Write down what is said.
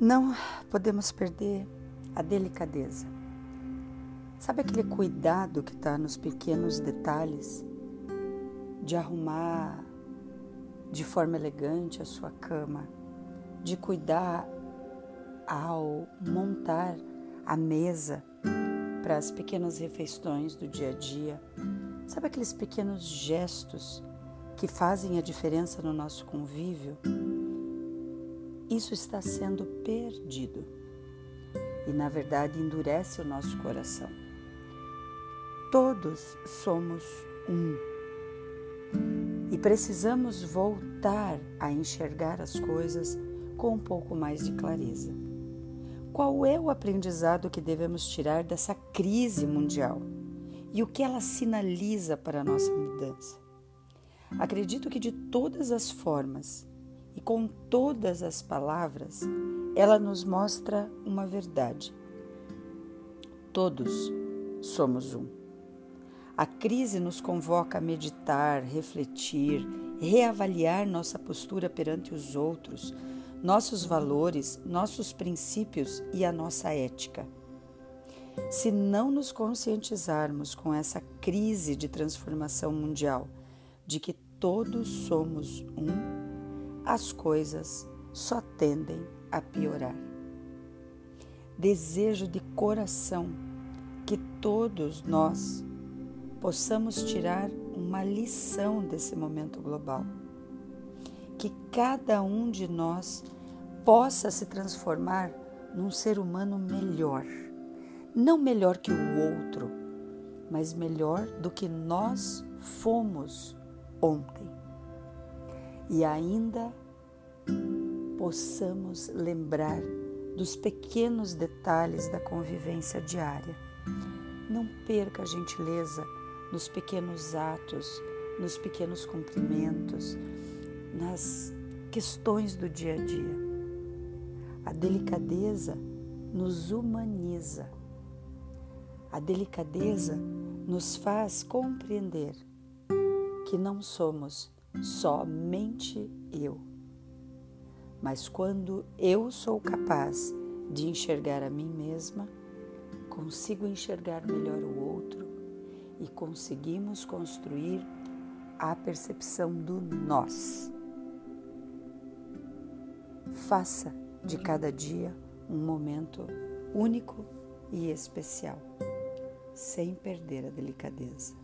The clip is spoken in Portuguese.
Não podemos perder a delicadeza. Sabe aquele cuidado que está nos pequenos detalhes de arrumar de forma elegante a sua cama, de cuidar ao montar a mesa para as pequenas refeições do dia a dia. Sabe aqueles pequenos gestos que fazem a diferença no nosso convívio? Isso está sendo perdido e, na verdade, endurece o nosso coração. Todos somos um e precisamos voltar a enxergar as coisas com um pouco mais de clareza. Qual é o aprendizado que devemos tirar dessa crise mundial e o que ela sinaliza para a nossa mudança? Acredito que de todas as formas e com todas as palavras, ela nos mostra uma verdade. Todos somos um. A crise nos convoca a meditar, refletir, reavaliar nossa postura perante os outros, nossos valores, nossos princípios e a nossa ética. Se não nos conscientizarmos com essa crise de transformação mundial, de que todos somos um, as coisas só tendem a piorar. Desejo de coração que todos nós possamos tirar uma lição desse momento global. Que cada um de nós possa se transformar num ser humano melhor. Não melhor que o outro, mas melhor do que nós fomos ontem e ainda possamos lembrar dos pequenos detalhes da convivência diária. Não perca a gentileza nos pequenos atos, nos pequenos cumprimentos, nas questões do dia a dia. A delicadeza nos humaniza. A delicadeza nos faz compreender que não somos somente eu. Mas quando eu sou capaz de enxergar a mim mesma, consigo enxergar melhor o outro e conseguimos construir a percepção do nós. Faça de cada dia um momento único e especial, sem perder a delicadeza.